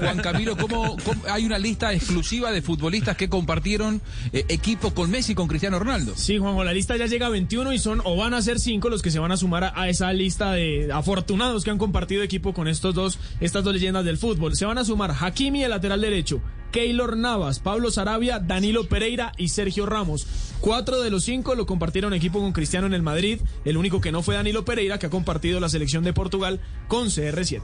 Juan Camilo, ¿cómo, hay una lista exclusiva de futbolistas que compartieron eh, equipo con Messi y con Cristiano Ronaldo? Sí, Juanjo, la lista ya llega a 21 y son o van a ser 5 los que se van a sumar a, esa lista de afortunados que han compartido equipo con estos dos, estas dos leyendas del fútbol. Se van a sumar Hakimi, el lateral derecho, Keylor Navas, Pablo Sarabia, Danilo Pereira y Sergio Ramos. Cuatro de los cinco lo compartieron equipo con Cristiano en el Madrid. El único que no fue Danilo Pereira, que ha compartido la selección de Portugal con CR7.